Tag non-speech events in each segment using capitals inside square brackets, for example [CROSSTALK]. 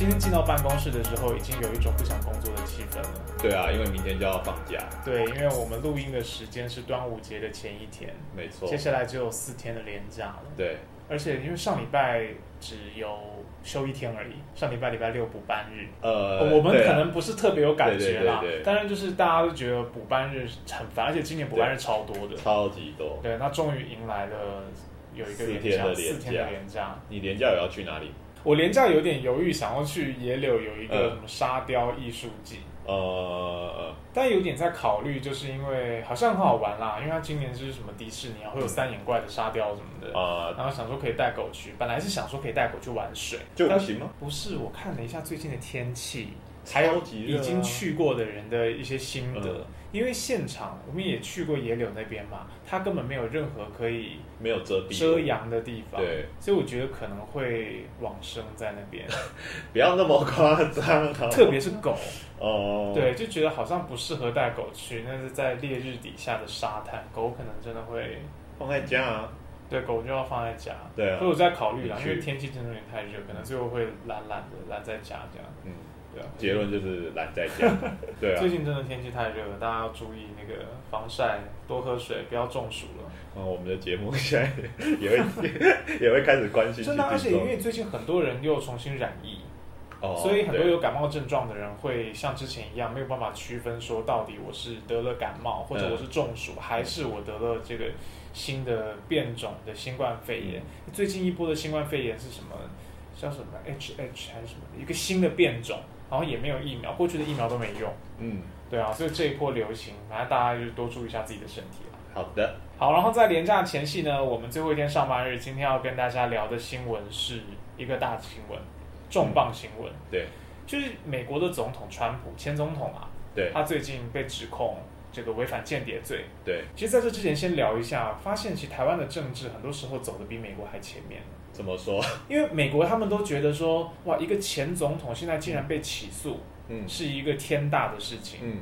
今天进到办公室的时候，已经有一种不想工作的气氛了。对啊，因为明天就要放假。对，因为我们录音的时间是端午节的前一天，没错。接下来只有四天的连假了。对，而且因为上礼拜只有休一天而已，上礼拜礼拜六补班日。呃，我们可能不是特别有感觉啦，对对对当然就是大家都觉得补班日很烦，而且今年补班日超多的。超级多。对，那终于迎来了有一个四连假，天的连四天的假连假。你连假有要去哪里？我连假有点犹豫，想要去野柳有一个嗯。什么沙雕艺术季，呃，但有点在考虑，就是因为好像很好玩啦，因为它今年就是什么迪士尼啊，会有三眼怪的沙雕什么的，啊，然后想说可以带狗去，本来是想说可以带狗去玩水，但就不行吗？不是，我看了一下最近的天气，还有已经去过的人的一些心得，嗯因为现场我们也去过野柳那边嘛，它根本没有任何可以没有遮蔽，遮阳的地方，对，所以我觉得可能会往生在那边，[LAUGHS] 不要那么夸张，特别是狗，哦，对，就觉得好像不适合带狗去，那是在烈日底下的沙滩，狗可能真的会，放在家啊，对，狗就要放在家，对啊。所以我在考虑啦，因为天气真的有点太热，可能最后会懒懒的懒在家这样，嗯，对啊，结论就是懒在家，[LAUGHS] 对啊最，近真的天气太热了，大家要注意那个防晒，多喝水，不要中暑了。嗯我们的节目现在也会 [LAUGHS] 也会开始关心真的，而且因为最近很多人又重新染疫，哦，所以很多有感冒症状的人会像之前一样没有办法区分说到底我是得了感冒，或者嗯我是中暑，还是我得了这个新的变种的新冠肺炎。嗯最近一波的新冠肺炎是什么？叫什么 HH 还是什么？一个新的变种，然后也没有疫苗，过去的疫苗都没用。嗯，对啊，所以这一波流行，反正大家就多注意一下自己的身体啦。好的，好，然后在连假前夕呢，我们最后一天上班日，今天要跟大家聊的新闻是一个大新闻，重磅新闻，对。就是美国的总统川普，前总统啊，对。他最近被指控这个违反间谍罪。对，其实在这之前先聊一下，发现其实台湾的政治很多时候走的比美国还前面，怎么说？[LAUGHS] 因为美国他们都觉得说，哇，一个前总统现在竟然被起诉，嗯。是一个天大的事情。嗯，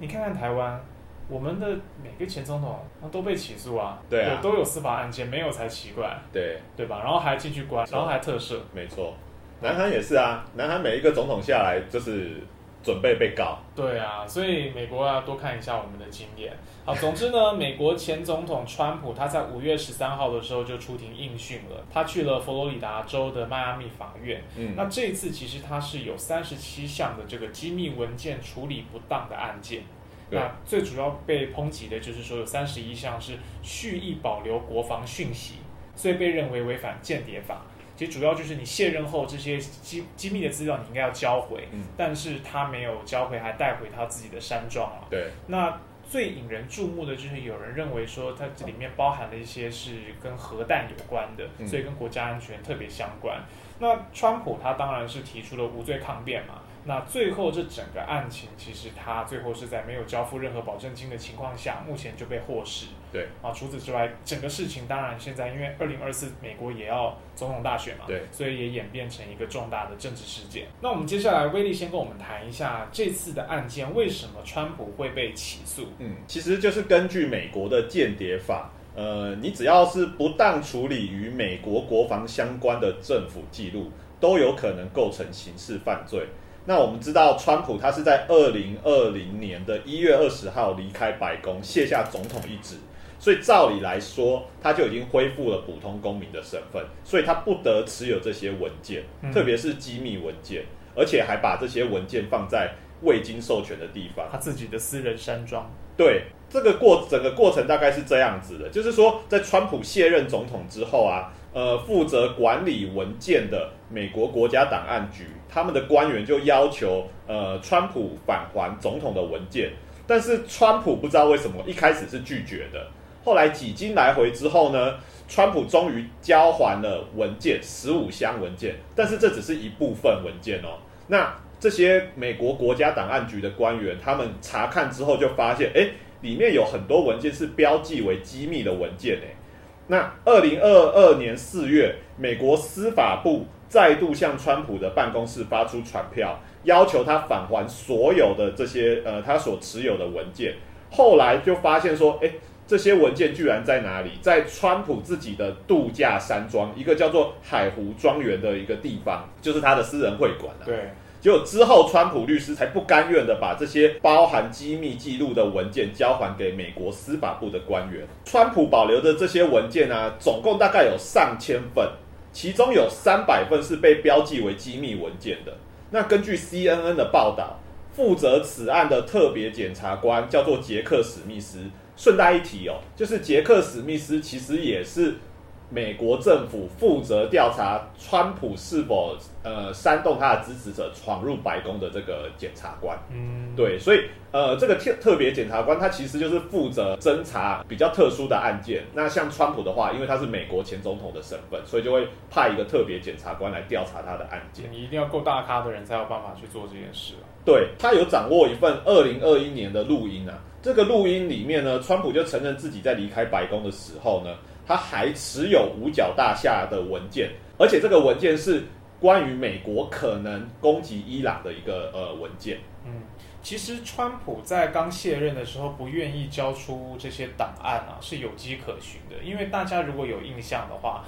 你看看台湾，我们的每个前总统都被起诉啊，对啊。都有司法案件，没有才奇怪，对，对吧？然后还进去关，然后还特赦，没错，南韩也是啊，南韩每一个总统下来就是准备被告，对啊，所以美国要多看一下我们的经验。好，总之呢，[LAUGHS] 美国前总统川普他在五月十三号的时候就出庭应讯了，他去了佛罗里达州的迈阿密法院。嗯，那这次其实他是有三十七项的这个机密文件处理不当的案件。那最主要被抨击的就是说有三十一项是蓄意保留国防讯息，所以被认为违反间谍法。其实主要就是你卸任后这些机机密的资料你应该要交回，嗯但是他没有交回，还带回他自己的山庄了。对，那最引人注目的就是有人认为说它这里面包含了一些是跟核弹有关的，嗯所以跟国家安全特别相关。那川普他当然是提出了无罪抗辩嘛。那最后这整个案情，其实他最后是在没有交付任何保证金的情况下，目前就被获释。对啊，除此之外，整个事情当然现在因为二零二四美国也要总统大选嘛，对，所以也演变成一个重大的政治事件。那我们接下来威力先跟我们谈一下这次的案件，为什么川普会被起诉？嗯，其实就是根据美国的间谍法，呃，你只要是不当处理与美国国防相关的政府记录，都有可能构成刑事犯罪。那我们知道，川普他是在二零二零年的一月二十号离开白宫，卸下总统一职，所以照理来说，他就已经恢复了普通公民的身份，所以他不得持有这些文件，嗯特别是机密文件，而且还把这些文件放在未经授权的地方。他自己的私人山庄。对，这个过整个过程大概是这样子的，就是说，在川普卸任总统之后啊，呃，负责管理文件的美国国家档案局，他们的官员就要求呃川普返还总统的文件，但是川普不知道为什么一开始是拒绝的，后来几经来回之后呢，川普终于交还了文件十五箱文件，但是这只是一部分文件哦，那。这些美国国家档案局的官员，他们查看之后就发现，哎，里面有很多文件是标记为机密的文件，哎。那二零二二年四月，美国司法部再度向川普的办公室发出传票，要求他返还所有的这些呃他所持有的文件。后来就发现说，哎，这些文件居然在哪里？在川普自己的度假山庄，一个叫做海湖庄园的一个地方，就是他的私人会馆啊。对，结果之后，川普律师才不甘愿的把这些包含机密记录的文件交还给美国司法部的官员。川普保留的这些文件啊，总共大概有上千份，其中有三百份是被标记为机密文件的。那根据 CNN 的报道，负责此案的特别检察官叫做杰克史密斯。顺带一提哦，就是杰克史密斯其实也是美国政府负责调查川普是否呃煽动他的支持者闯入白宫的这个检察官。嗯，对，所以呃，这个特特别检察官他其实就是负责侦查比较特殊的案件。那像川普的话，因为他是美国前总统的身份，所以就会派一个特别检察官来调查他的案件。你一定要够大咖的人才有办法去做这件事啊。对他有掌握一份二零二一年的录音啊，这个录音里面呢，川普就承认自己在离开白宫的时候呢，他还持有五角大厦的文件，而且这个文件是关于美国可能攻击伊朗的一个呃文件。嗯，其实川普在刚卸任的时候不愿意交出这些档案啊，是有迹可循的。因为大家如果有印象的话，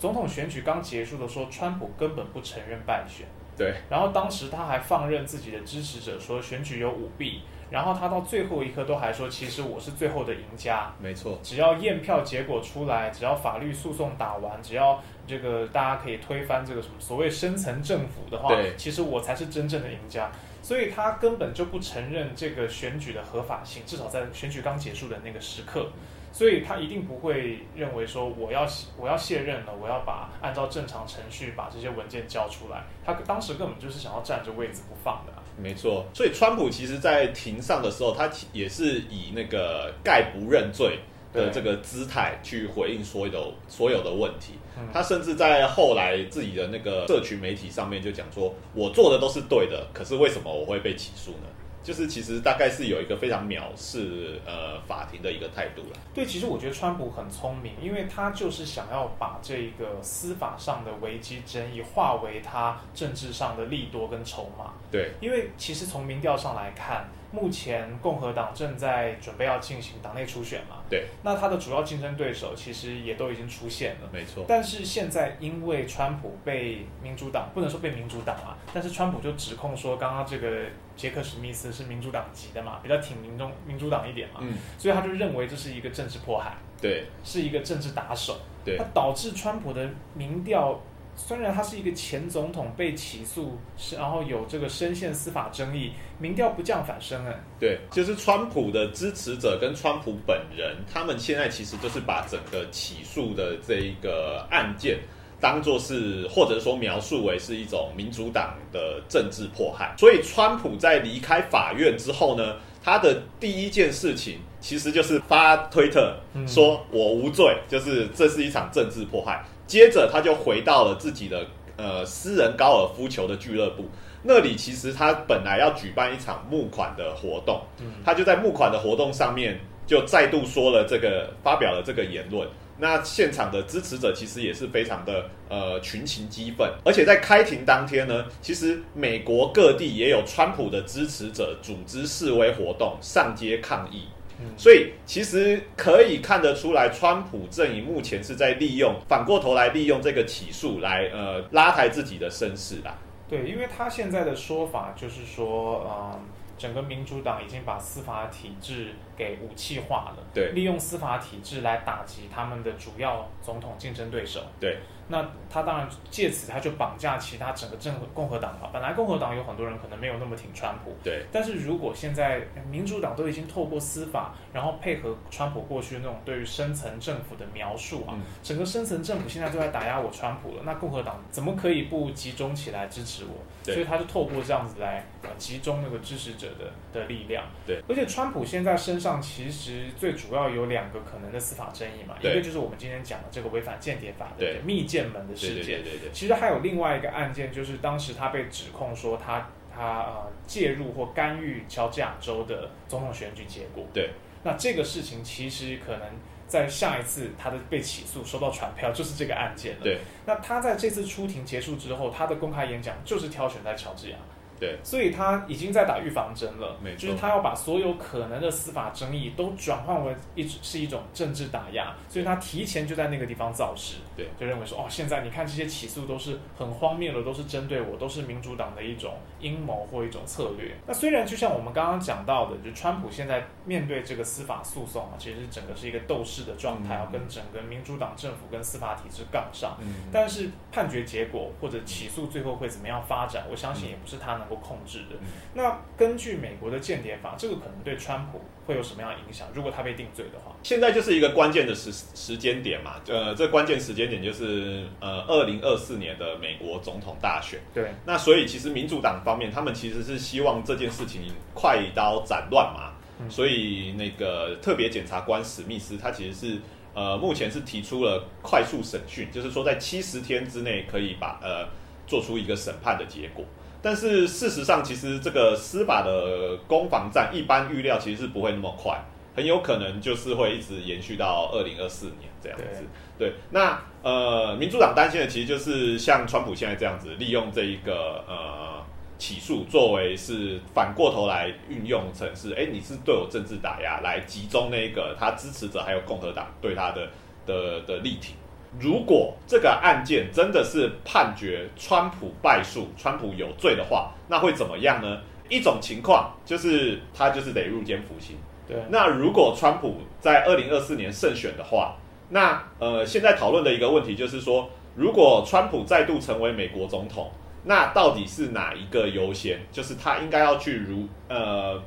总统选举刚结束的时候，川普根本不承认败选。对，然后当时他还放任自己的支持者说选举有舞弊，然后他到最后一刻都还说，其实我是最后的赢家。没错，只要验票结果出来，只要法律诉讼打完，只要这个大家可以推翻这个什么所谓深层政府的话，其实我才是真正的赢家。所以他根本就不承认这个选举的合法性，至少在选举刚结束的那个时刻。所以他一定不会认为说我要我要卸任了，我要把按照正常程序把这些文件交出来。他当时根本就是想要占着位子不放的啊、没错。所以川普其实，在庭上的时候，他也是以那个概不认罪的这个姿态去回应所有的所有的问题。嗯他甚至在后来自己的那个社群媒体上面就讲说：“我做的都是对的，可是为什么我会被起诉呢？”就是其实大概是有一个非常藐视呃法庭的一个态度了。对，其实我觉得川普很聪明，因为他就是想要把这个司法上的危机争议化为他政治上的利多跟筹码。对因为其实从民调上来看，目前共和党正在准备要进行党内初选嘛，对，那他的主要竞争对手其实也都已经出现了。没错，但是现在因为川普被民主党不能说被民主党啊，但是川普就指控说，刚刚这个杰克史密斯是民主党籍的嘛，比较挺民众民主党一点嘛，嗯，所以他就认为这是一个政治迫害，对。是一个政治打手，对。他导致川普的民调。虽然他是一个前总统被起诉，是然后有这个深陷司法争议，民调不降反升哎。对，就是川普的支持者跟川普本人，他们现在其实就是把整个起诉的这一个案件。当做是，或者说描述为是一种民主党的政治迫害，所以川普在离开法院之后呢，他的第一件事情其实就是发推特嗯说我无罪，就是这是一场政治迫害。接着他就回到了自己的呃私人高尔夫球的俱乐部，那里其实他本来要举办一场募款的活动，嗯他就在募款的活动上面就再度说了这个，发表了这个言论。那现场的支持者其实也是非常的呃群情激愤，而且在开庭当天呢，其实美国各地也有川普的支持者组织示威活动，上街抗议。嗯所以其实可以看得出来，川普阵营目前是在利用，反过头来利用这个起诉来呃拉抬自己的声势啦。对，因为他现在的说法就是说，嗯，整个民主党已经把司法体制给武器化了，对利用司法体制来打击他们的主要总统竞争对手。对，那他当然借此他就绑架其他整个政共和党嘛。本来共和党有很多人可能没有那么挺川普，对，但是如果现在民主党都已经透过司法，然后配合川普过去那种对于深层政府的描述啊，嗯整个深层政府现在都在打压我川普了，那共和党怎么可以不集中起来支持我？对所以他就透过这样子来呃集中那个支持者的的力量。对，而且川普现在身上其实最主要有两个可能的司法争议嘛，一个就是我们今天讲的这个违反间谍法的密件门的事件对，对对对，其实还有另外一个案件，就是当时他被指控说他他呃介入或干预乔治亚州的总统选举结果。对，那这个事情其实可能在下一次他的被起诉收到传票，就是这个案件了。对，那他在这次出庭结束之后，他的公开演讲就是挑选在乔治亚。对，所以他已经在打预防针了没，就是他要把所有可能的司法争议都转换为一是一种政治打压，所以他提前就在那个地方造势，对，就认为说哦，现在你看这些起诉都是很荒谬的，都是针对我，都是民主党的一种阴谋或一种策略。那虽然就像我们刚刚讲到的，就川普现在面对这个司法诉讼啊，其实整个是一个斗士的状态，嗯要跟整个民主党政府跟司法体制杠上。嗯，但是判决结果或者起诉最后会怎么样发展，我相信也不是他能够控制的。嗯那根据美国的间谍法，这个可能对川普会有什么样的影响？如果他被定罪的话，现在就是一个关键的时时间点嘛，呃，这关键时间点就是呃，二零二四年的美国总统大选。对，那所以其实民主党方面，他们其实是希望这件事情快刀斩乱麻，嗯所以那个特别检察官史密斯他其实是呃目前是提出了快速审讯，就是说在七十天之内可以把呃做出一个审判的结果。但是事实上，其实这个司法的攻防战，一般预料其实是不会那么快，很有可能就是会一直延续到二零二四年这样子。对，那呃，民主党担心的其实就是像川普现在这样子，利用这一个呃起诉作为是反过头来运用成是，哎，你是对我政治打压，来集中那个他支持者还有共和党对他的的的力挺。如果这个案件真的是判决川普败诉，川普有罪的话，那会怎么样呢？一种情况就是他就是得入监服刑。对，那如果川普在二零二四年胜选的话，那呃，现在讨论的一个问题就是说，如果川普再度成为美国总统，那到底是哪一个优先？就是他应该要去如呃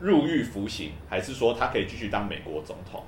入狱服刑，还是说他可以继续当美国总统？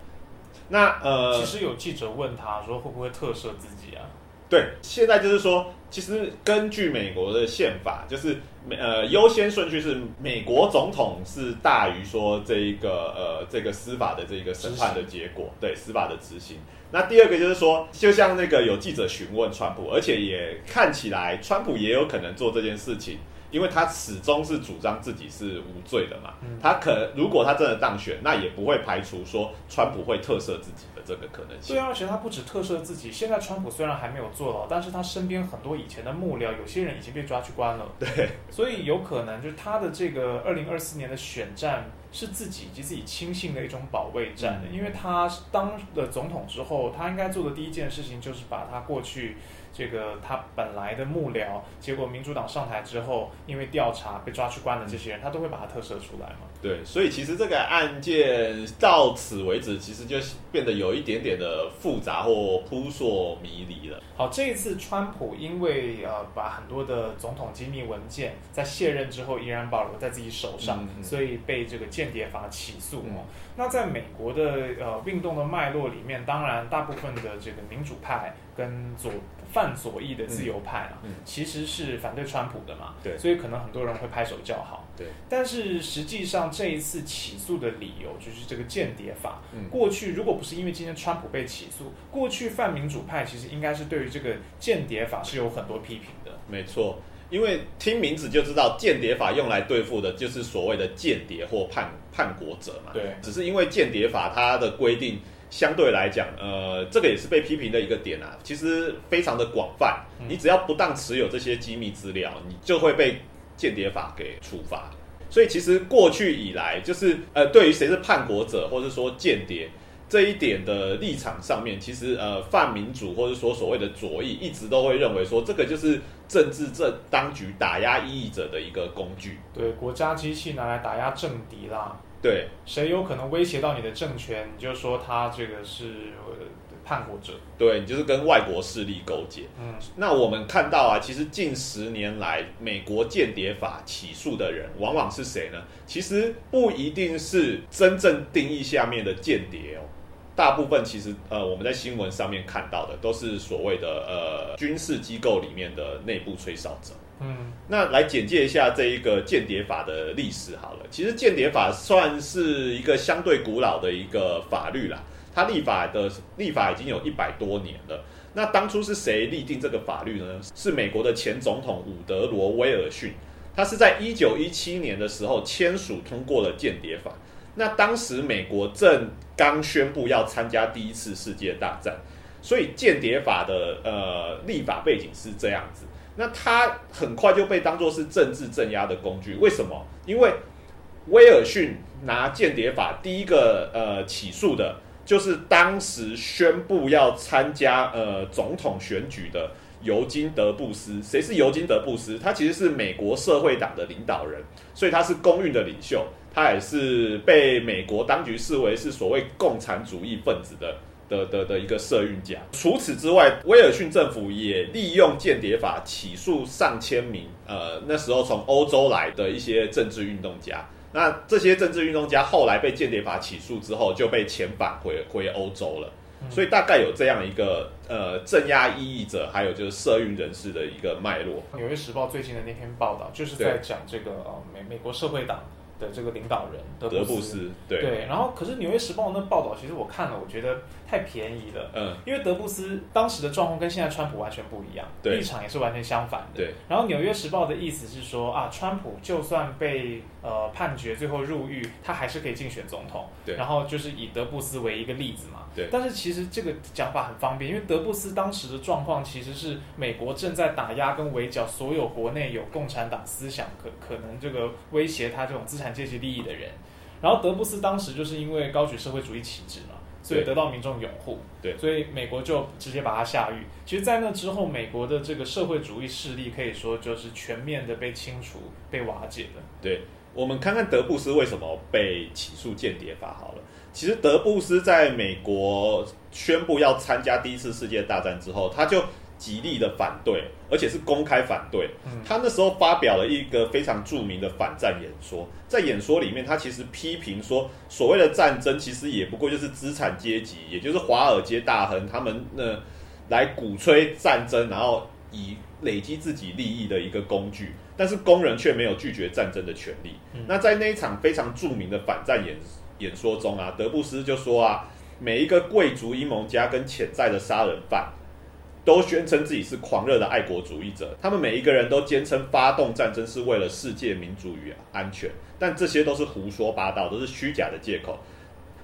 那呃，其实有记者问他说会不会特赦自己啊？对，现在就是说，其实根据美国的宪法，就是美呃优先顺序是美国总统是大于说这一个呃这个司法的这个审判的结果，对司法的执行。那第二个就是说，就像那个有记者询问川普，而且也看起来川普也有可能做这件事情，因为他始终是主张自己是无罪的嘛。嗯他可如果他真的当选，那也不会排除说川普会特赦自己的这个可能性对。啊，而且他不止特赦自己，现在川普虽然还没有坐牢，但是他身边很多以前的幕僚，有些人已经被抓去关了。对，所以有可能就是他的这个二零二四年的选战是自己以及自己亲信的一种保卫战的，嗯因为他当了总统之后，他应该做的第一件事情就是把他过去这个他本来的幕僚，结果民主党上台之后，因为调查被抓去关的这些人，他都会把他特赦出来嘛。对，所以其实这个案件到此为止，其实就变得有一点点的复杂或扑朔迷离了。好，这一次川普因为呃把很多的总统机密文件在卸任之后依然保留在自己手上，嗯嗯所以被这个间谍法起诉嗯哦。那在美国的呃运动的脉络里面，当然大部分的这个民主派跟左泛左翼的自由派啊，嗯嗯其实是反对川普的嘛，对所以可能很多人会拍手叫好。对，但是实际上这一次起诉的理由就是这个间谍法。嗯过去如果不是因为今天川普被起诉，过去泛民主派其实应该是对于这个间谍法是有很多批评的。没错，因为听名字就知道，间谍法用来对付的就是所谓的间谍或叛叛国者嘛。对只是因为间谍法它的规定相对来讲，呃，这个也是被批评的一个点啊，其实非常的广泛。嗯你只要不当持有这些机密资料，你就会被间谍法给处罚。所以其实过去以来，就是呃，对于谁是叛国者，或者说间谍这一点的立场上面，其实呃，泛民主或者说所谓的左翼，一直都会认为说，这个就是政治政当局打压异议者的一个工具。对，国家机器拿来打压政敌啦，对，谁有可能威胁到你的政权，你就说他这个是呃叛国者。对你就是跟外国势力勾结。嗯，那我们看到啊，其实近十年来，美国间谍法起诉的人，往往是谁呢？其实不一定是真正定义下面的间谍哦。大部分其实呃，我们在新闻上面看到的都是所谓的呃军事机构里面的内部吹哨者。嗯，那来简介一下这一个间谍法的历史好了。其实间谍法算是一个相对古老的一个法律啦，它立法的立法已经有一百多年了。那当初是谁立定这个法律呢？是美国的前总统伍德罗威尔逊，他是在一九一七年的时候签署通过了间谍法。那当时美国正刚宣布要参加第一次世界大战，所以间谍法的呃立法背景是这样子。那他很快就被当作是政治镇压的工具，为什么？因为威尔逊拿间谍法第一个呃起诉的，就是当时宣布要参加呃总统选举的尤金·德布斯。谁是尤金·德布斯？他其实是美国社会党的领导人，所以他是公运的领袖，他也是被美国当局视为是所谓共产主义分子的。的的的一个社运家。除此之外，威尔逊政府也利用间谍法起诉上千名呃那时候从欧洲来的一些政治运动家。那这些政治运动家后来被间谍法起诉之后，就被遣返回回欧洲了。所以大概有这样一个呃镇压异议者，还有就是社运人士的一个脉络。《纽约时报》最近的那篇报道，就是在讲这个呃美美国社会党。的这个领导人德布斯，对。对，然后可是《纽约时报》那报道，其实我看了，我觉得太便宜了。嗯，因为德布斯当时的状况跟现在川普完全不一样，立场也是完全相反的。对，然后《纽约时报》的意思是说啊，川普就算被呃判决最后入狱，他还是可以竞选总统。对，然后就是以德布斯为一个例子嘛。对，但是其实这个讲法很方便，因为德布斯当时的状况其实是美国正在打压跟围剿所有国内有共产党思想可可能这个威胁他这种资产阶级利益的人。然后德布斯当时就是因为高举社会主义旗帜嘛，所以得到民众拥护。对，所以美国就直接把他下狱。其实，在那之后，美国的这个社会主义势力可以说就是全面的被清除、被瓦解了。对，我们看看德布斯为什么被起诉间谍法好了。其实德布斯在美国宣布要参加第一次世界大战之后，他就极力的反对，而且是公开反对。他那时候发表了一个非常著名的反战演说，在演说里面，他其实批评说，所谓的战争其实也不过就是资产阶级，也就是华尔街大亨他们呢来鼓吹战争，然后以累积自己利益的一个工具，但是工人却没有拒绝战争的权利。那在那一场非常著名的反战演。演说中啊，德布斯就说啊，每一个贵族阴谋家跟潜在的杀人犯，都宣称自己是狂热的爱国主义者。他们每一个人都坚称发动战争是为了世界民主与安全，但这些都是胡说八道，都是虚假的借口。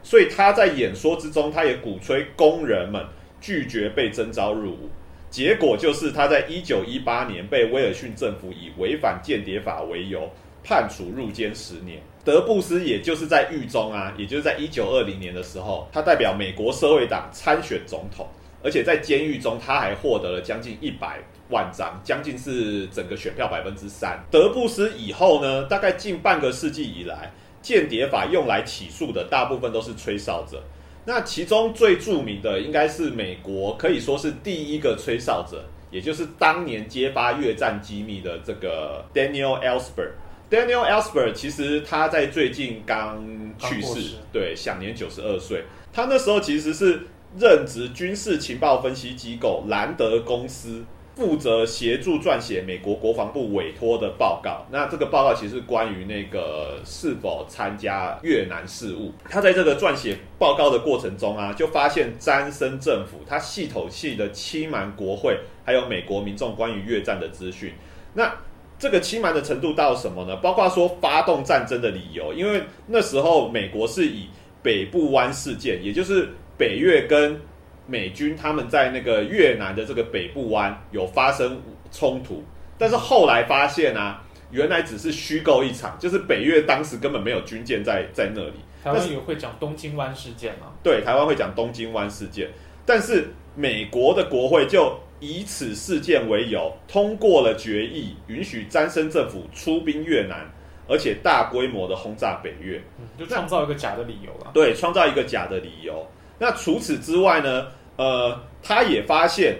所以他在演说之中，他也鼓吹工人们拒绝被征召入伍。结果就是他在一九一八年被威尔逊政府以违反间谍法为由判处入监十年。德布斯也就是在狱中啊，也就是在一九二零年的时候，他代表美国社会党参选总统，而且在监狱中他还获得了将近一百万张，将近是整个选票百分之三。德布斯以后呢，大概近半个世纪以来，间谍法用来起诉的大部分都是吹哨者。那其中最著名的应该是美国可以说是第一个吹哨者，也就是当年揭发越战机密的这个 Daniel Ellsberg。Daniel Ellsberg 其实他在最近刚去世，对，享年九十二岁。他那时候其实是任职军事情报分析机构兰德公司，负责协助撰写美国国防部委托的报告。那这个报告其实关于那个是否参加越南事务。他在这个撰写报告的过程中啊，就发现詹森政府他系统性的欺瞒国会，还有美国民众关于越战的资讯。那这个欺瞒的程度到什么呢？包括说发动战争的理由，因为那时候美国是以北部湾事件，也就是北越跟美军他们在那个越南的这个北部湾有发生冲突，但是后来发现啊，原来只是虚构一场，就是北越当时根本没有军舰在在那里。台湾也会讲东京湾事件吗？对，台湾会讲东京湾事件，但是美国的国会就。以此事件为由，通过了决议，允许詹森政府出兵越南，而且大规模的轰炸北越，就创造一个假的理由了。对，创造一个假的理由。那除此之外呢？呃，他也发现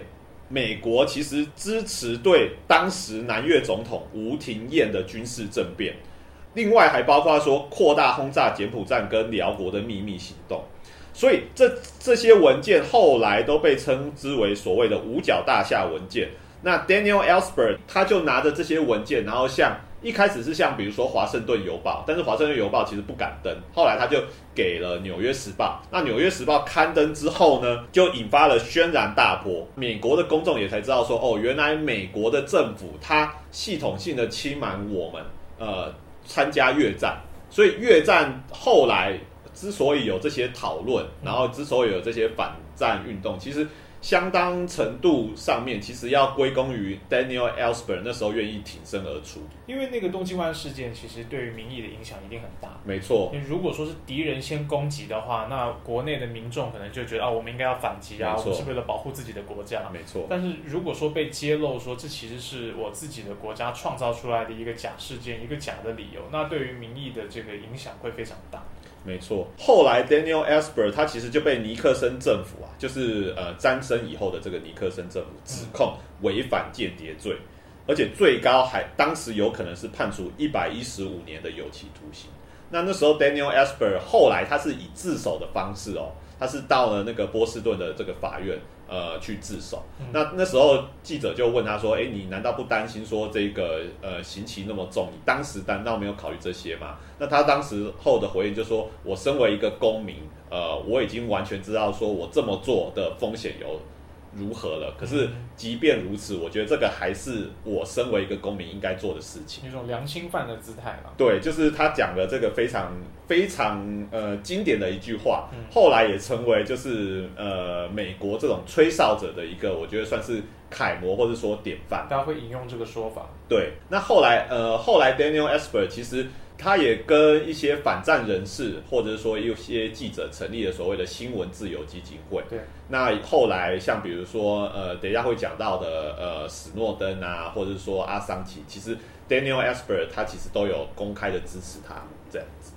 美国其实支持对当时南越总统吴廷艳的军事政变，另外还包括说扩大轰炸柬埔寨跟辽国的秘密行动。所以这这些文件后来都被称之为所谓的五角大厦文件。那 Daniel Ellsberg 他就拿着这些文件，然后像一开始是像比如说华盛顿邮报，但是华盛顿邮报其实不敢登，后来他就给了纽约时报。那纽约时报刊登之后呢，就引发了轩然大波，美国的公众也才知道说，哦，原来美国的政府它系统性的欺瞒我们，呃，参加越战。所以越战后来。之所以有这些讨论，然后之所以有这些反战运动，其实相当程度上面，其实要归功于 Daniel Ellsberg 那时候愿意挺身而出。因为那个东京湾事件，其实对于民意的影响一定很大。没错，如果说是敌人先攻击的话，那国内的民众可能就觉得啊，我们应该要反击啊，我们是为了保护自己的国家。没错，但是如果说被揭露说这其实是我自己的国家创造出来的一个假事件，一个假的理由，那对于民意的这个影响会非常大。没错。后来 Daniel Esper 他其实就被尼克森政府啊，就是呃詹森以后的这个尼克森政府指控违反间谍罪，而且最高还当时有可能是判处一百一十五年的有期徒刑。那那时候 Daniel Esper 后来他是以自首的方式哦，他是到了那个波士顿的这个法院。呃，去自首。那那时候记者就问他说：“哎，你难道不担心说这个呃刑期那么重？你当时难道没有考虑这些吗？”那他当时后的回应就说：“我身为一个公民，呃，我已经完全知道说我这么做的风险有。”如何了？可是即便如此，我觉得这个还是我身为一个公民应该做的事情。一种良心犯的姿态嘛。对，就是他讲的这个非常非常呃经典的一句话，后来也成为就是呃美国这种吹哨者的一个，我觉得算是楷模或者说典范。大家会引用这个说法。对，那后来呃后来 Daniel e s p e r 其实。他也跟一些反战人士，或者是说一些记者成立了所谓的新闻自由基金会。对。那后来像比如说，呃，等一下会讲到的，呃，史诺登啊，或者是说阿桑奇，其实 Daniel e s p e r 他其实都有公开的支持他这样子。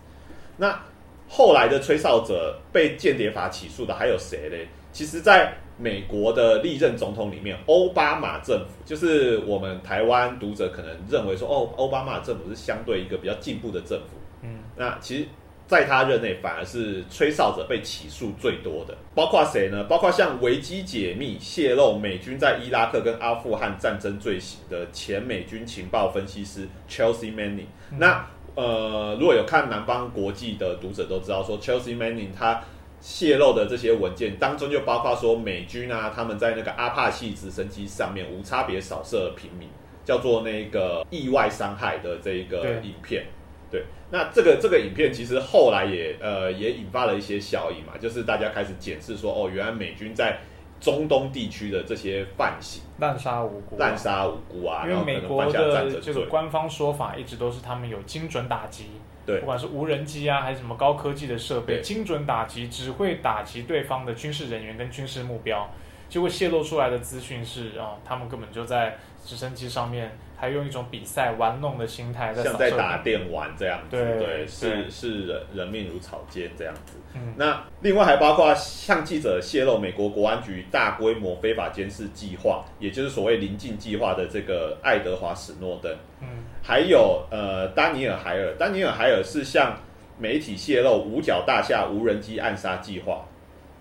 那后来的吹哨者被间谍法起诉的还有谁嘞？其实，在美国的历任总统里面，奥巴马政府就是我们台湾读者可能认为说，哦，奥巴马政府是相对一个比较进步的政府。嗯，那其实在他任内反而是吹哨者被起诉最多的，包括谁呢？包括像维基解密泄露美军在伊拉克跟阿富汗战争罪行的前美军情报分析师 Chelsea Manning。那呃，如果有看南方国际的读者都知道说，Chelsea Manning 他。泄露的这些文件当中，就包括说美军啊，他们在那个阿帕契直升机上面无差别扫射平民，叫做那个意外伤害的这一个影片。对，那这个这个影片其实后来也呃也引发了一些效应嘛，就是大家开始检视说，哦，原来美军在中东地区的这些犯行，滥杀无辜，滥杀无辜啊，因为美国的这个官方说法一直都是他们有精准打击。对，不管是无人机啊，还是什么高科技的设备，精准打击，只会打击对方的军事人员跟军事目标，结果泄露出来的资讯是啊，他们根本就在直升机上面，还用一种比赛玩弄的心态，像在打电玩这样子，对，是是人人命如草芥这样子。那另外还包括向记者泄露美国国安局大规模非法监视计划，也就是所谓临近计划的这个爱德华史诺登，嗯，还有呃丹尼尔海尔，丹尼尔海尔是向媒体泄露五角大厦无人机暗杀计划。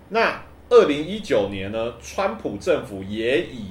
那二零一九年呢，川普政府也以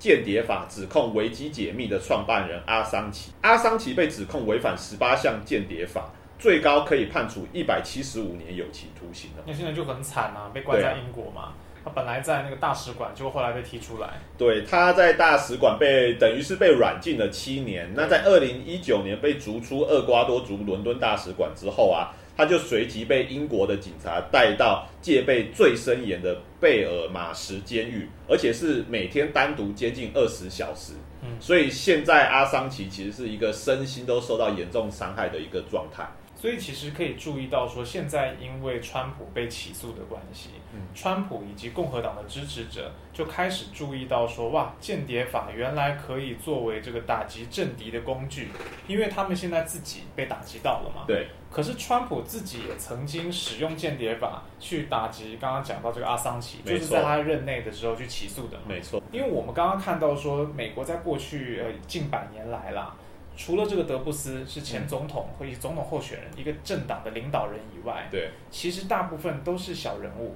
间谍法指控维基解密的创办人阿桑奇，阿桑奇被指控违反十八项间谍法。最高可以判处一百七十五年有期徒刑的。那现在就很惨啊，被关在英国嘛。他本来在那个大使馆，结果后来被踢出来。对，他在大使馆被等于是被软禁了七年。那在二零一九年被逐出厄瓜多族伦敦大使馆之后啊，他就随即被英国的警察带到戒备最森严的贝尔马什监狱，而且是每天单独监禁二十小时。嗯，所以现在阿桑奇其实是一个身心都受到严重伤害的一个状态。所以其实可以注意到，说现在因为川普被起诉的关系，川普以及共和党的支持者就开始注意到说，哇，间谍法原来可以作为这个打击政敌的工具，因为他们现在自己被打击到了嘛。对。可是川普自己也曾经使用间谍法去打击刚刚讲到这个阿桑奇，就是在他任内的时候去起诉的。没错。因为我们刚刚看到说，美国在过去呃近百年来啦。除了这个德布斯是前总统或者总统候选人，一个政党的领导人以外，对，其实大部分都是小人物，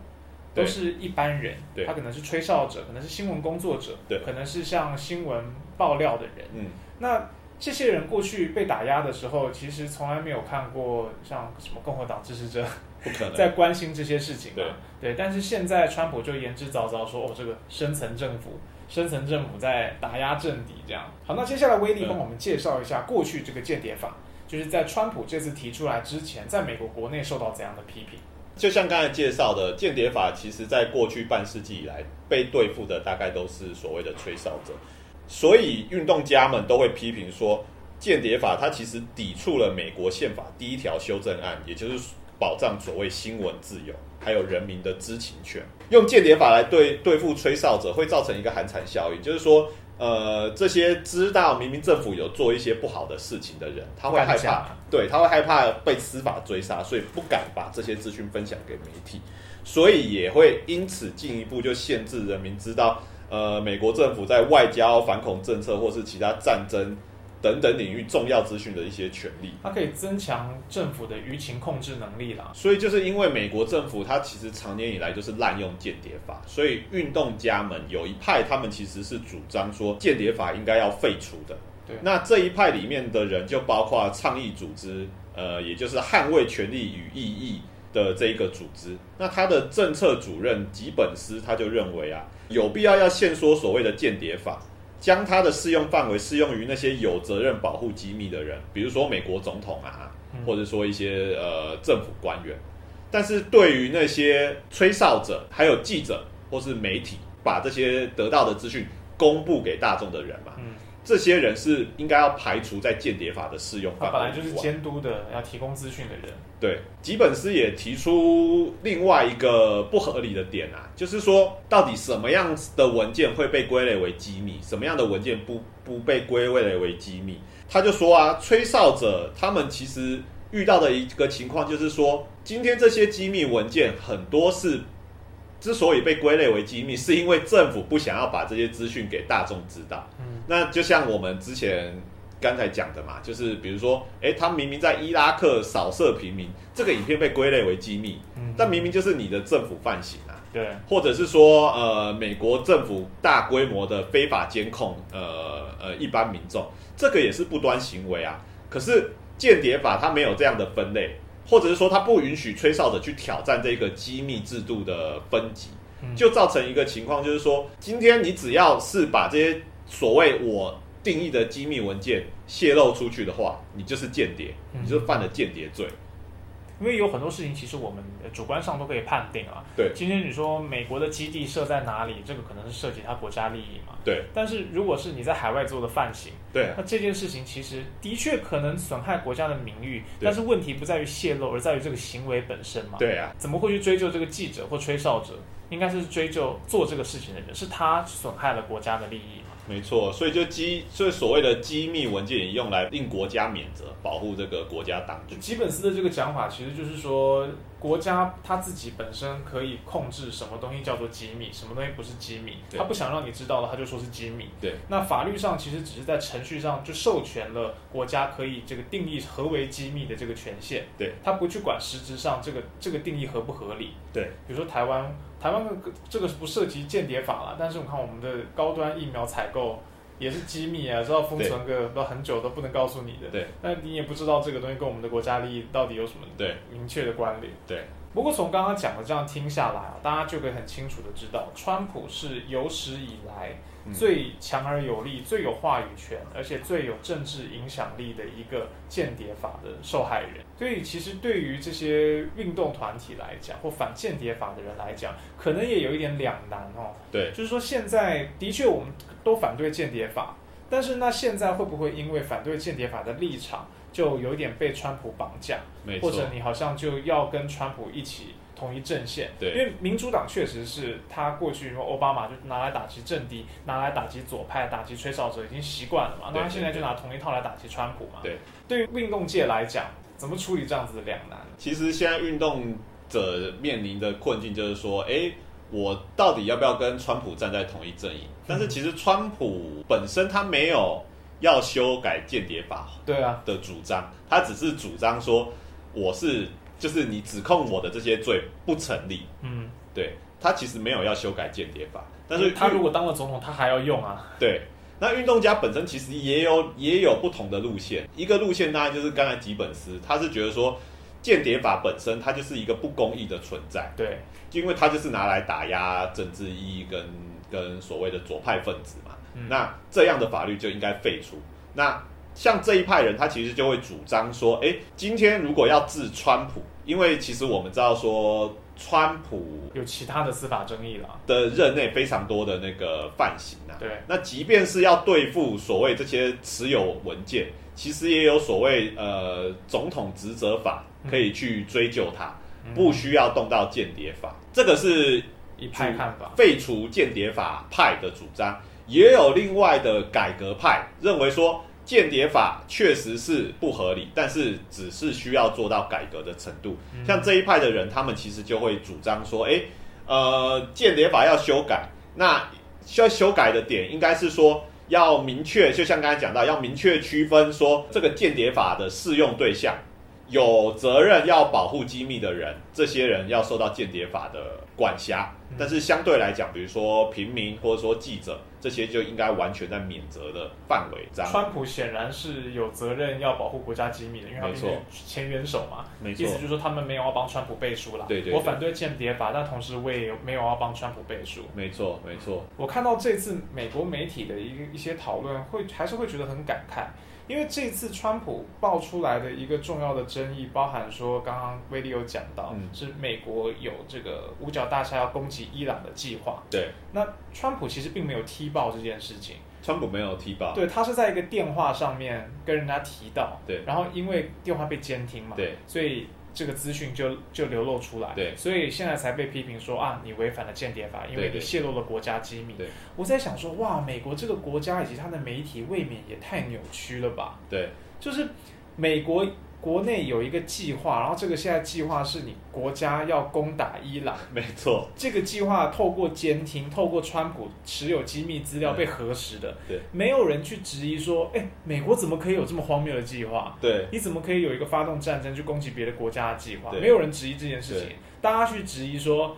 都是一般人。他可能是吹哨者，可能是新闻工作者，对，可能是像新闻爆料的人。嗯，那这些人过去被打压的时候，其实从来没有看过像什么共和党支持者不可能在关心这些事情。对，对，但是现在川普就言之凿凿说，哦，这个深层政府。深层政府在打压政敌，这样好。那接下来威利帮我们介绍一下过去这个间谍法，就是在川普这次提出来之前，在美国国内受到怎样的批评？就像刚才介绍的，间谍法其实在过去半世纪以来被对付的大概都是所谓的吹哨者，所以运动家们都会批评说，间谍法它其实抵触了美国宪法第一条修正案，也就是保障所谓新闻自由还有人民的知情权。用间谍法来对对付吹哨者，会造成一个寒蝉效应，就是说。呃，这些知道明明政府有做一些不好的事情的人，他会害怕，对，他会害怕被司法追杀，所以不敢把这些资讯分享给媒体，所以也会因此进一步就限制人民知道，呃，美国政府在外交、反恐政策或是其他战争。等等领域重要资讯的一些权利，它可以增强政府的舆情控制能力啦。所以就是因为美国政府它其实长年以来就是滥用间谍法，所以运动家们有一派他们其实是主张说间谍法应该要废除的。对，那这一派里面的人就包括倡议组织，呃，也就是捍卫权利与意义的这一个组织。那他的政策主任吉本斯他就认为啊，有必要要限缩所谓的间谍法。将它的适用范围适用于那些有责任保护机密的人，比如说美国总统啊，或者说一些呃政府官员。但是对于那些吹哨者、还有记者或是媒体，把这些得到的资讯公布给大众的人嘛。这些人是应该要排除在间谍法的适用范围。他本来就是监督的，要提供资讯的人。对，吉本斯也提出另外一个不合理的点啊，就是说，到底什么样的文件会被归类为机密，什么样的文件不不被归类为机密？他就说啊，吹哨者他们其实遇到的一个情况就是说，今天这些机密文件很多是。之所以被归类为机密，是因为政府不想要把这些资讯给大众知道。嗯，那就像我们之前刚才讲的嘛，就是比如说，哎，他明明在伊拉克扫射平民，这个影片被归类为机密，嗯，但明明就是你的政府犯行啊。对，或者是说，呃，美国政府大规模的非法监控，呃呃，一般民众，这个也是不端行为啊。可是间谍法它没有这样的分类。或者是说，他不允许吹哨者去挑战这个机密制度的分级，就造成一个情况，就是说，今天你只要是把这些所谓我定义的机密文件泄露出去的话，你就是间谍，你就犯了间谍罪。因为有很多事情，其实我们主观上都可以判定啊。对，今天你说美国的基地设在哪里，这个可能是涉及他国家利益嘛。对。但是如果是你在海外做的犯行，对，那这件事情其实的确可能损害国家的名誉，但是问题不在于泄露，而在于这个行为本身嘛。对啊。怎么会去追究这个记者或吹哨者？应该是追究做这个事情的人，是他损害了国家的利益。没错，所以就机，所以所谓的机密文件也用来令国家免责，保护这个国家党局。基本斯的这个讲法，其实就是说，国家他自己本身可以控制什么东西叫做机密，什么东西不是机密，他不想让你知道了，他就说是机密。对。那法律上其实只是在程序上就授权了国家可以这个定义何为机密的这个权限。对。他不去管实质上这个这个定义合不合理。对。比如说台湾，台湾的这个是不涉及间谍法了，但是我看我们的高端疫苗采购。也是机密啊，知道封存个都很久都不能告诉你的。对，那你也不知道这个东西跟我们的国家利益到底有什么对明确的关联。对。不过从刚刚讲的这样听下来啊，大家就可以很清楚的知道，川普是有史以来最强而有力、最有话语权，而且最有政治影响力的一个间谍法的受害人。所以其实对于这些运动团体来讲，或反间谍法的人来讲，可能也有一点两难哦。对，就是说现在的确我们都反对间谍法，但是那现在会不会因为反对间谍法的立场？就有一点被川普绑架，或者你好像就要跟川普一起同一阵线。对，因为民主党确实是他过去说奥巴马就拿来打击政敌，拿来打击左派，打击吹哨者已经习惯了嘛。那他现在就拿同一套来打击川普嘛。对，对于运动界来讲，怎么处理这样子的两难？其实现在运动者面临的困境就是说，哎，我到底要不要跟川普站在同一阵营？但是其实川普本身他没有。要修改间谍法，对啊的主张，他只是主张说我是就是你指控我的这些罪不成立，嗯，对他其实没有要修改间谍法，但是他如果当了总统，他还要用啊。对，那运动家本身其实也有也有不同的路线，一个路线当然就是刚才吉本斯，他是觉得说间谍法本身它就是一个不公义的存在，对，因为它就是拿来打压政治意义跟跟所谓的左派分子嘛。那这样的法律就应该废除。那像这一派人，他其实就会主张说：，哎，今天如果要治川普，因为其实我们知道说，川普有其他的司法争议了。的任内非常多的那个犯行啊。对，那即便是要对付所谓这些持有文件，其实也有所谓呃总统职责法可以去追究他，不需要动到间谍法。这个是一派看法，废除间谍法派的主张，也有另外的改革派认为说。间谍法确实是不合理，但是只是需要做到改革的程度。像这一派的人，他们其实就会主张说：，哎，呃，间谍法要修改，那需要修改的点应该是说要明确，就像刚才讲到，要明确区分说这个间谍法的适用对象。有责任要保护机密的人，这些人要受到间谍法的管辖。但是相对来讲，比如说平民或者说记者，这些就应该完全在免责的范围。这样，川普显然是有责任要保护国家机密的，因为他是前元首嘛。没错，意思就是说他们没有要帮川普背书了。对对，我反对间谍法，但同时我也没有要帮川普背书。没错没错，我看到这次美国媒体的一个一些讨论，会还是会觉得很感慨。因为这次川普爆出来的一个重要的争议，包含说刚刚威利有讲到，是美国有这个五角大厦要攻击伊朗的计划。对，那川普其实并没有踢爆这件事情。川普没有踢爆。对他是在一个电话上面跟人家提到。对，然后因为电话被监听嘛。对，所以。这个资讯就就流露出来，对，所以现在才被批评说啊，你违反了间谍法，因为你泄露了国家机密。对，我在想说，哇，美国这个国家以及它的媒体未免也太扭曲了吧？对，就是美国。国内有一个计划，然后这个现在计划是你国家要攻打伊朗，[LAUGHS] 没错。这个计划透过监听，透过川普持有机密资料被核实的，对，没有人去质疑说，哎，美国怎么可以有这么荒谬的计划？对，你怎么可以有一个发动战争去攻击别的国家的计划？没有人质疑这件事情，大家去质疑说，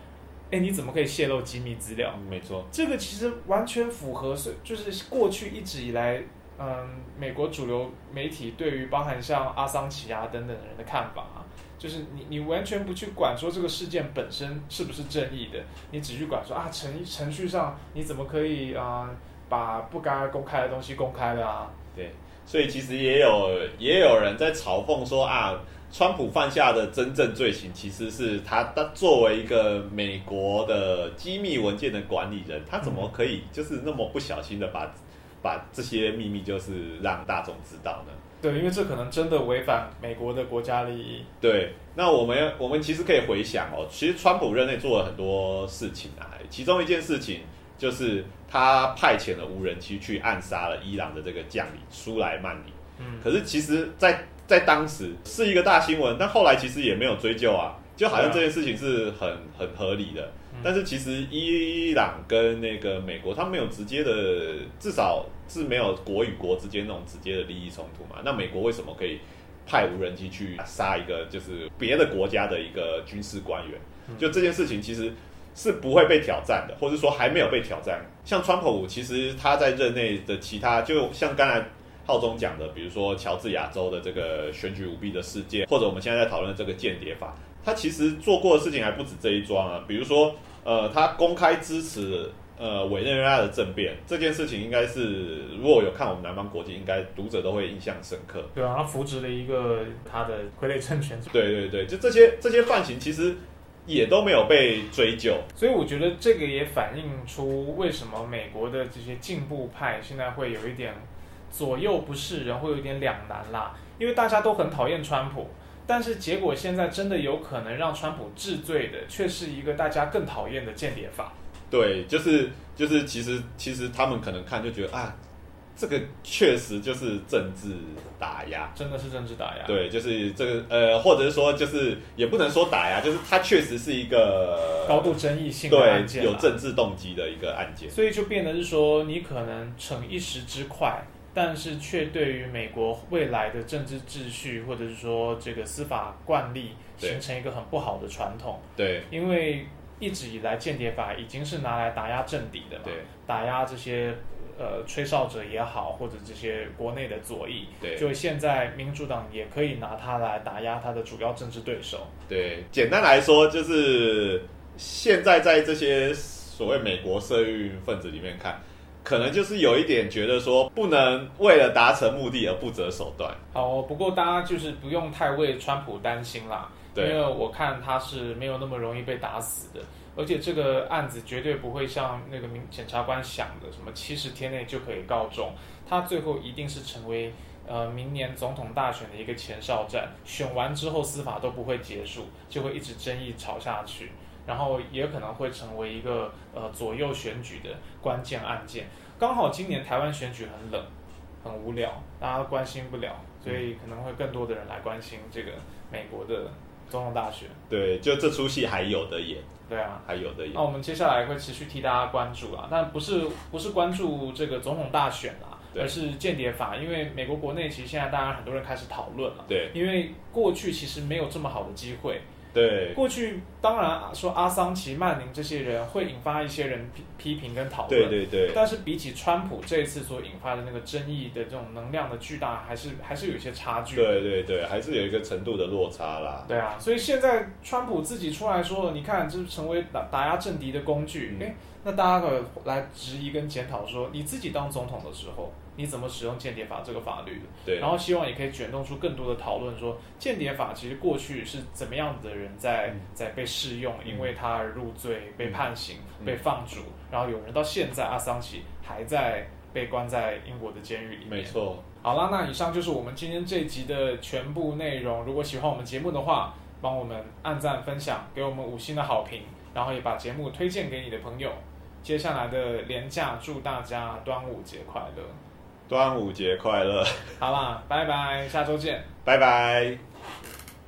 哎，你怎么可以泄露机密资料？没错，这个其实完全符合是，就是过去一直以来。嗯，美国主流媒体对于包含像阿桑奇啊等等的人的看法啊，就是你你完全不去管说这个事件本身是不是正义的，你只去管说啊程程序上你怎么可以啊把不该公开的东西公开了啊？对，所以其实也有也有人在嘲讽说啊，川普犯下的真正罪行其实是他他作为一个美国的机密文件的管理人，他怎么可以就是那么不小心的把。把这些秘密就是让大众知道呢？对，因为这可能真的违反美国的国家利益。对，那我们我们其实可以回想哦，其实川普任内做了很多事情啊，其中一件事情就是他派遣了无人机去暗杀了伊朗的这个将领苏莱曼尼。嗯，可是其实，在在当时是一个大新闻，但后来其实也没有追究啊，就好像这件事情是很很合理的。但是其实伊朗跟那个美国，他没有直接的，至少是没有国与国之间那种直接的利益冲突嘛。那美国为什么可以派无人机去杀一个就是别的国家的一个军事官员？就这件事情其实是不会被挑战的，或者说还没有被挑战。像川普，其实他在任内的其他，就像刚才浩中讲的，比如说乔治亚州的这个选举舞弊的事件，或者我们现在在讨论这个间谍法。他其实做过的事情还不止这一桩啊，比如说，呃，他公开支持呃委内瑞拉的政变这件事情，应该是如果有看我们南方国际，应该读者都会印象深刻。对啊，他扶植了一个他的傀儡政权。对对对，就这些这些犯行，其实也都没有被追究。所以我觉得这个也反映出为什么美国的这些进步派现在会有一点左右不是人，会有一点两难啦，因为大家都很讨厌川普。但是结果现在真的有可能让川普治罪的，却是一个大家更讨厌的间谍法。对，就是就是，其实其实他们可能看就觉得啊，这个确实就是政治打压，真的是政治打压。对，就是这个呃，或者是说，就是也不能说打压，就是它确实是一个高度争议性的案件，有政治动机的一个案件。所以就变得是说，你可能逞一时之快。但是却对于美国未来的政治秩序，或者是说这个司法惯例，形成一个很不好的传统。对，因为一直以来间谍法已经是拿来打压政敌的嘛，打压这些呃吹哨者也好，或者这些国内的左翼。对，就现在民主党也可以拿它来打压它的主要政治对手。对，简单来说就是现在在这些所谓美国社运分子里面看。可能就是有一点觉得说，不能为了达成目的而不择手段。好，不过大家就是不用太为川普担心啦，因为我看他是没有那么容易被打死的，而且这个案子绝对不会像那个民检察官想的，什么七十天内就可以告终，他最后一定是成为呃明年总统大选的一个前哨战，选完之后司法都不会结束，就会一直争议吵下去，然后也可能会成为一个呃左右选举的关键案件。刚好今年台湾选举很冷，很无聊，大家关心不了，所以可能会更多的人来关心这个美国的总统大选。对，就这出戏还有的演，对啊，还有的演那。我们接下来会持续替大家关注啊，但不是不是关注这个总统大选啦，而是间谍法，因为美国国内其实现在当然很多人开始讨论了，对因为过去其实没有这么好的机会。对过去当然说阿桑奇、曼宁这些人会引发一些人批批评跟讨论，对对对但是比起川普这一次所引发的那个争议的这种能量的巨大，还是还是有一些差距。对对对，还是有一个程度的落差啦。对啊，所以现在川普自己出来说，你看，这是成为打打压政敌的工具。嗯哎、那大家可来质疑跟检讨说，你自己当总统的时候，你怎么使用间谍法这个法律的？对然后希望也可以卷动出更多的讨论，说间谍法其实过去是怎么样的人在、嗯在被适用，嗯因为他而入罪、被判刑、嗯被放逐，然后有人到现在阿桑奇还在被关在英国的监狱里面。没错，好啦，那以上就是我们今天这一集的全部内容。如果喜欢我们节目的话，帮我们按赞、分享，给我们五星的好评，然后也把节目推荐给你的朋友。接下来的连假，祝大家端午节快乐！端午节快乐，好啦，拜拜，下周见。拜拜。